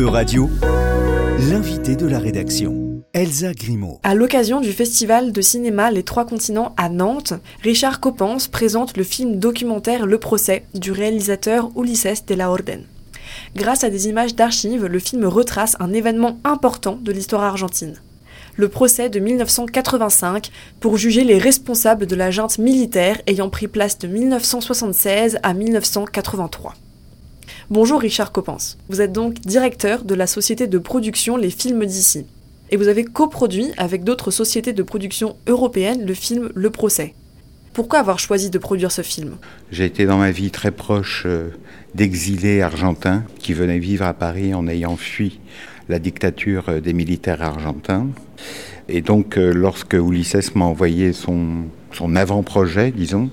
E-Radio, l'invité de la rédaction, Elsa Grimaud. À l'occasion du festival de cinéma Les Trois Continents à Nantes, Richard Coppens présente le film documentaire Le procès du réalisateur Ulises de la Orden. Grâce à des images d'archives, le film retrace un événement important de l'histoire argentine. Le procès de 1985 pour juger les responsables de la junte militaire ayant pris place de 1976 à 1983. Bonjour Richard Coppens. Vous êtes donc directeur de la société de production Les Films d'ici. Et vous avez coproduit avec d'autres sociétés de production européennes le film Le Procès. Pourquoi avoir choisi de produire ce film? J'ai été dans ma vie très proche euh, d'exilés argentins qui venaient vivre à Paris en ayant fui la dictature euh, des militaires argentins. Et donc, euh, lorsque Ulysse m'a envoyé son, son avant-projet, disons,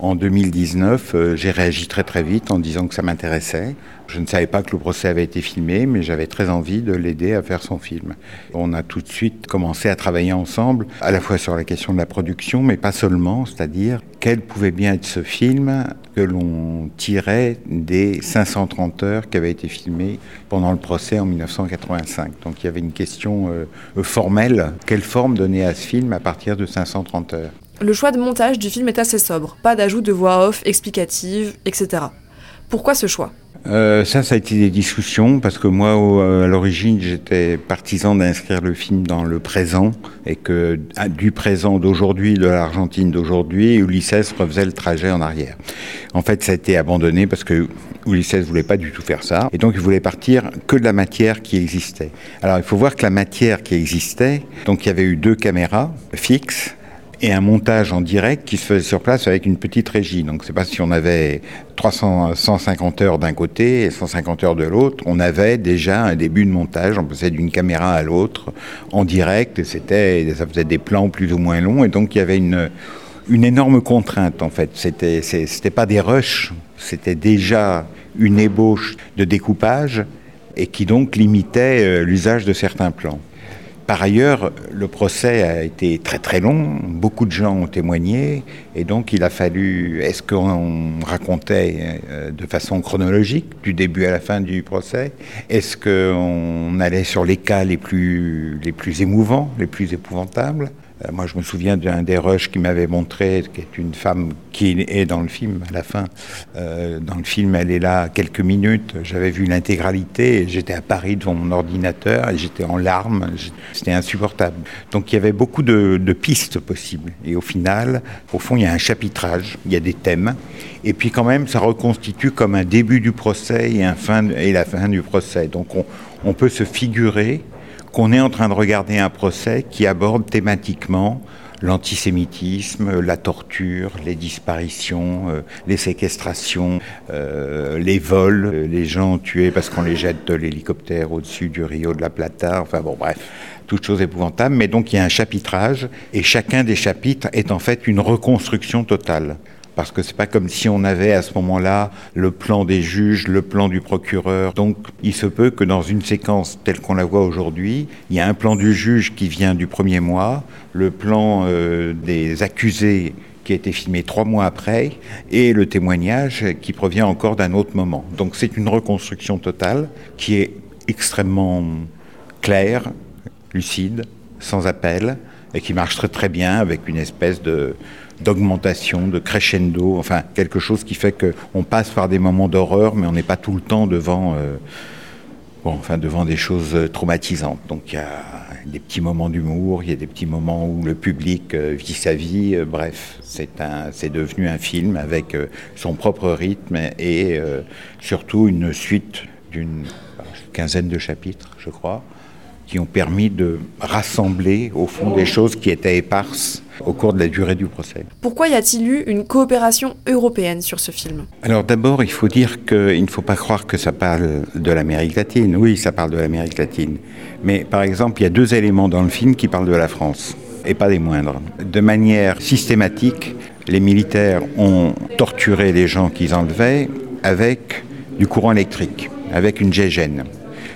en 2019, euh, j'ai réagi très très vite en disant que ça m'intéressait. Je ne savais pas que le procès avait été filmé, mais j'avais très envie de l'aider à faire son film. On a tout de suite commencé à travailler ensemble, à la fois sur la question de la production, mais pas seulement, c'est-à-dire quel pouvait bien être ce film que l'on tirait des 530 heures qui avaient été filmées pendant le procès en 1985. Donc il y avait une question euh, formelle, quelle forme donner à ce film à partir de 530 heures? Le choix de montage du film est assez sobre, pas d'ajout de voix off explicative, etc. Pourquoi ce choix? Euh, ça, ça a été des discussions parce que moi, à l'origine, j'étais partisan d'inscrire le film dans le présent et que du présent d'aujourd'hui, de l'Argentine d'aujourd'hui, Ulysses refaisait le trajet en arrière. En fait, ça a été abandonné parce que Ulysses voulait pas du tout faire ça et donc il voulait partir que de la matière qui existait. Alors, il faut voir que la matière qui existait, donc il y avait eu deux caméras fixes et un montage en direct qui se faisait sur place avec une petite régie. Donc c'est pas si on avait 300, 150 heures d'un côté et 150 heures de l'autre, on avait déjà un début de montage, on passait d'une caméra à l'autre en direct et c'était, ça faisait des plans plus ou moins longs et donc il y avait une, une énorme contrainte en fait. C'était, c'était pas des rushs, c'était déjà une ébauche de découpage et qui donc limitait euh, l'usage de certains plans. Par ailleurs, le procès a été très très long, beaucoup de gens ont témoigné, et donc il a fallu, est-ce qu'on racontait euh, de façon chronologique, du début à la fin du procès? Est-ce qu'on allait sur les cas les plus, les plus émouvants, les plus épouvantables? Moi, je me souviens d'un des rushs qui m'avait montré, qui est une femme qui est dans le film à la fin. Euh, dans le film, elle est là quelques minutes. J'avais vu l'intégralité. J'étais à Paris devant mon ordinateur et j'étais en larmes. C'était insupportable. Donc, il y avait beaucoup de, pistes possibles. Et au final, au fond, il y a un chapitrage, il y a des thèmes. Et puis, quand même, ça reconstitue comme un début du procès et, la fin du procès. Donc, on, on peut se figurer qu'on est en train de regarder un procès qui aborde thématiquement l'antisémitisme, la torture, les disparitions, euh, les séquestrations, euh, les vols, euh, les gens tués parce qu'on les jette de l'hélicoptère au-dessus du Rio de la Plata, enfin bon bref, toutes choses épouvantables. Mais donc il y a un chapitrage et chacun des chapitres est en fait une reconstruction totale parce que c'est pas comme si on avait à ce moment-là le plan des juges, le plan du procureur. Donc il se peut que dans une séquence telle qu'on la voit aujourd'hui, il y a un plan du juge qui vient du premier mois, le plan euh, des accusés qui a été filmé trois mois après, et le témoignage qui provient encore d'un autre moment. Donc c'est une reconstruction totale qui est extrêmement claire, lucide, sans appel, et qui marche très très bien avec une espèce de d'augmentation, de crescendo, enfin quelque chose qui fait qu'on passe par des moments d'horreur, mais on n'est pas tout le temps devant, euh, bon, enfin, devant des choses traumatisantes. Donc il y a des petits moments d'humour, il y a des petits moments où le public euh, vit sa vie. Euh, bref, c'est c'est devenu un film avec son propre rythme et surtout une suite d'une quinzaine de chapitres, je crois qui ont permis de rassembler au fond des choses qui étaient éparses au cours de la durée du procès. Pourquoi y a-t-il eu une coopération européenne sur ce film? Alors d'abord, il faut dire qu'il ne faut pas croire que ça parle de l'Amérique latine. Oui, ça parle de l'Amérique latine. Mais par exemple, il y a deux éléments dans le film qui parlent de la France, et pas des moindres. De manière systématique, les militaires ont torturé les gens qu'ils enlevaient avec du courant électrique, avec une gégène.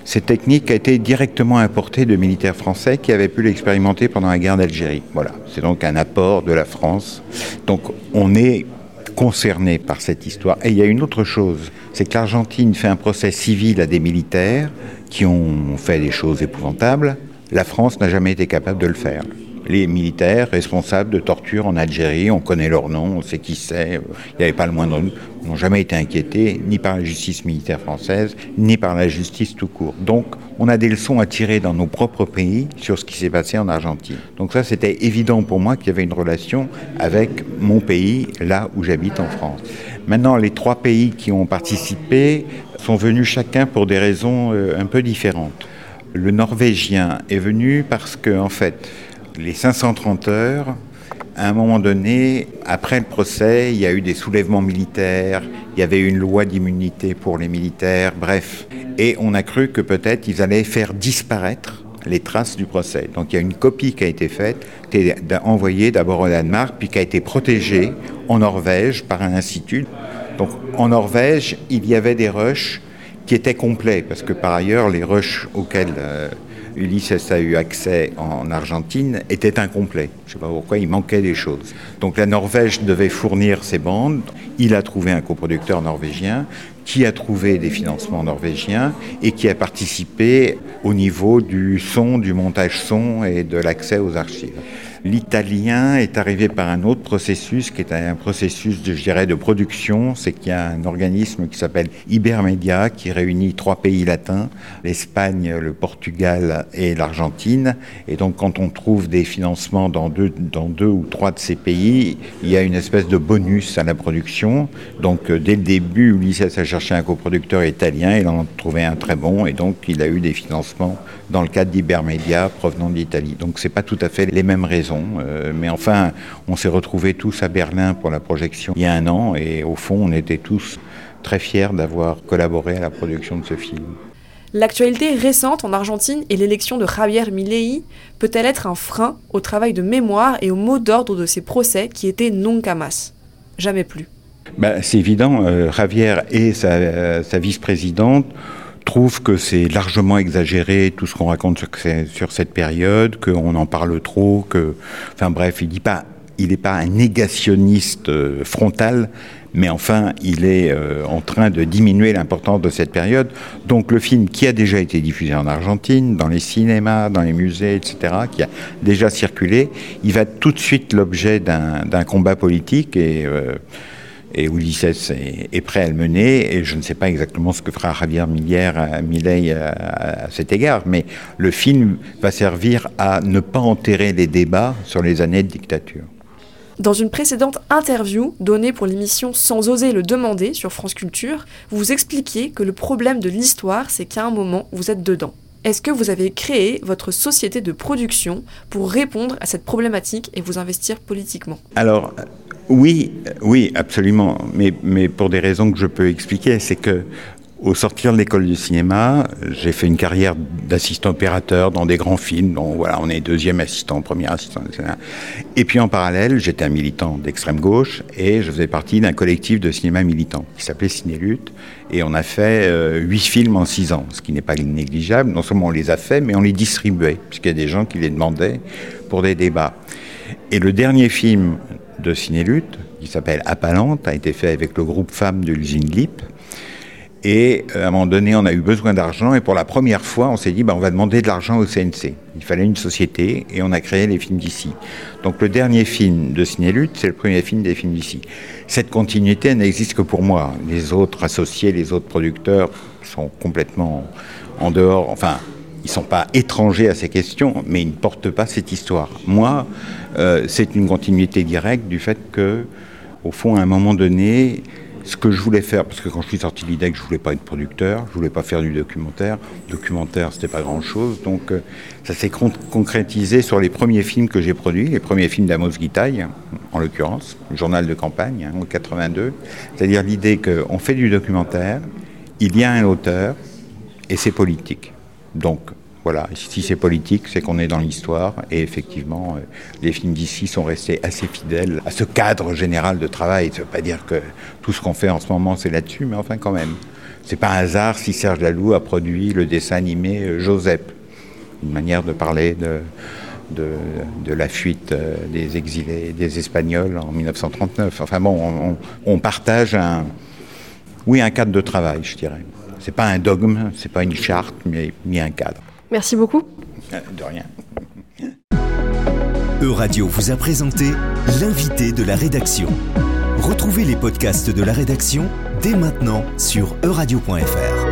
Cette technique a été directement importée de militaires français qui avaient pu l'expérimenter pendant la guerre d'Algérie. Voilà, c'est donc un apport de la France. Donc on est concernés par cette histoire. Et il y a une autre chose, c'est que l'Argentine fait un procès civil à des militaires qui ont fait des choses épouvantables. La France n'a jamais été capable de le faire les militaires responsables de torture en Algérie, on connaît leur nom, on sait qui c'est, il n'y avait pas le moindre doute, n'ont jamais été inquiétés ni par la justice militaire française, ni par la justice tout court. Donc on a des leçons à tirer dans nos propres pays sur ce qui s'est passé en Argentine. Donc ça c'était évident pour moi qu'il y avait une relation avec mon pays, là où j'habite en France. Maintenant, les trois pays qui ont participé sont venus chacun pour des raisons euh, un peu différentes. Le norvégien est venu parce que, en fait, les 530 heures, à un moment donné, après le procès, il y a eu des soulèvements militaires, il y avait une loi d'immunité pour les militaires, bref. Et on a cru que peut-être ils allaient faire disparaître les traces du procès. Donc il y a une copie qui a été faite, qui été envoyée d'abord au Danemark, puis qui a été protégée en Norvège par un institut. Donc en Norvège, il y avait des rushs qui étaient complets, parce que par ailleurs, les rushs auxquels... Ulysses a eu accès en Argentine était incomplet. Je ne sais pas pourquoi, il manquait des choses. Donc la Norvège devait fournir ses bandes. Il a trouvé un coproducteur norvégien qui a trouvé des financements norvégiens et qui a participé au niveau du son, du montage son et de l'accès aux archives. L'italien est arrivé par un autre processus qui est un processus, de, je dirais, de production. C'est qu'il y a un organisme qui s'appelle Ibermedia qui réunit trois pays latins, l'Espagne, le Portugal et l'Argentine. Et donc, quand on trouve des financements dans deux, ou trois de ces pays, il y a une espèce de bonus à la production. Donc, euh, dès le début, Ulysses a cherché un coproducteur italien. Il en a trouvé un très bon et donc il a eu des financements dans le cadre d'Ibermedia provenant d'Italie. Donc, c'est pas tout à fait les mêmes raisons. Euh, mais enfin, on s'est retrouvés tous à Berlin pour la projection il y a un an et au fond, on était tous très fiers d'avoir collaboré à la production de ce film. L'actualité récente en Argentine et l'élection de Javier Milei peut-elle être un frein au travail de mémoire et au mot d'ordre de ces procès qui étaient nunca más Jamais plus? Ben, c'est évident, euh, Javier et sa, sa vice-présidente trouve que c'est largement exagéré tout ce qu'on raconte sur, cette période, qu'on en parle trop, que, enfin bref, il dit pas, il n'est pas un négationniste euh, frontal, mais enfin, il est euh, en train de diminuer l'importance de cette période. Donc le film qui a déjà été diffusé en Argentine, dans les cinémas, dans les musées, etc., qui a déjà circulé, il va tout de suite l'objet d'un combat politique et euh, et Ulysses est, prêt à le mener. Et je ne sais pas exactement ce que fera Javier Milei à, à, cet égard, mais le film va servir à ne pas enterrer les débats sur les années de dictature. Dans une précédente interview donnée pour l'émission Sans oser le demander sur France Culture, vous expliquiez que le problème de l'histoire, c'est qu'à un moment, vous êtes dedans. Est-ce que vous avez créé votre société de production pour répondre à cette problématique et vous investir politiquement? Alors, oui, oui, absolument. Mais, pour des raisons que je peux expliquer, c'est que au sortir de l'école du cinéma, j'ai fait une carrière d'assistant opérateur dans des grands films. Donc voilà, on est deuxième assistant, premier assistant, etc. Et puis en parallèle, j'étais un militant d'extrême gauche et je faisais partie d'un collectif de cinéma militant qui s'appelait Cinélutte. Et on a fait euh, huit films en six ans, ce qui n'est pas négligeable. Non seulement on les a fait, mais on les distribuait, puisqu'il y a des gens qui les demandaient pour des débats. Et le dernier film de Cinélutte, qui s'appelle Appalante, a été fait avec le groupe Femmes de l'usine LIP. Et euh, à un moment donné, on a eu besoin d'argent et pour la première fois, on s'est dit, bah, on va demander de l'argent au CNC. Il fallait une société et on a créé les films d'ici. Donc le dernier film de Cinélutte, c'est le premier film des films d'ici. Cette continuité n'existe que pour moi. Les autres associés, les autres producteurs sont complètement en dehors. Enfin, ils ne sont pas étrangers à ces questions, mais ils ne portent pas cette histoire. Moi, euh, c'est une continuité directe du fait que, au fond, à un moment donné, ce que je voulais faire, parce que quand je suis sorti de l'IDEC, je voulais pas être producteur, je voulais pas faire du documentaire. Documentaire, c'était pas grand-chose, donc euh, ça s'est concrétisé sur les premiers films que j'ai produits, les premiers films d'Amos Guitaille, en l'occurrence, journal de campagne, hein, en 82. C'est-à-dire l'idée qu'on fait du documentaire, il y a un auteur, et c'est politique. Donc, voilà, si c'est politique, c'est qu'on est dans l'histoire. Et effectivement, euh, les films d'ici sont restés assez fidèles à ce cadre général de travail. Ça ne veut pas dire que tout ce qu'on fait en ce moment, c'est là-dessus, mais enfin, quand même. C'est pas un hasard si Serge Laloux a produit le dessin animé euh, Joseph. Une manière de parler de, la fuite euh, des exilés, des Espagnols en 1939. Enfin bon, on, on partage un, oui, un cadre de travail, je dirais. C'est pas un dogme, c'est pas une charte, mais, mais un cadre. Merci beaucoup. Euh, De rien. Euradio vous a présenté l'invité de la rédaction. Retrouvez les podcasts de la rédaction dès maintenant sur euradio.fr.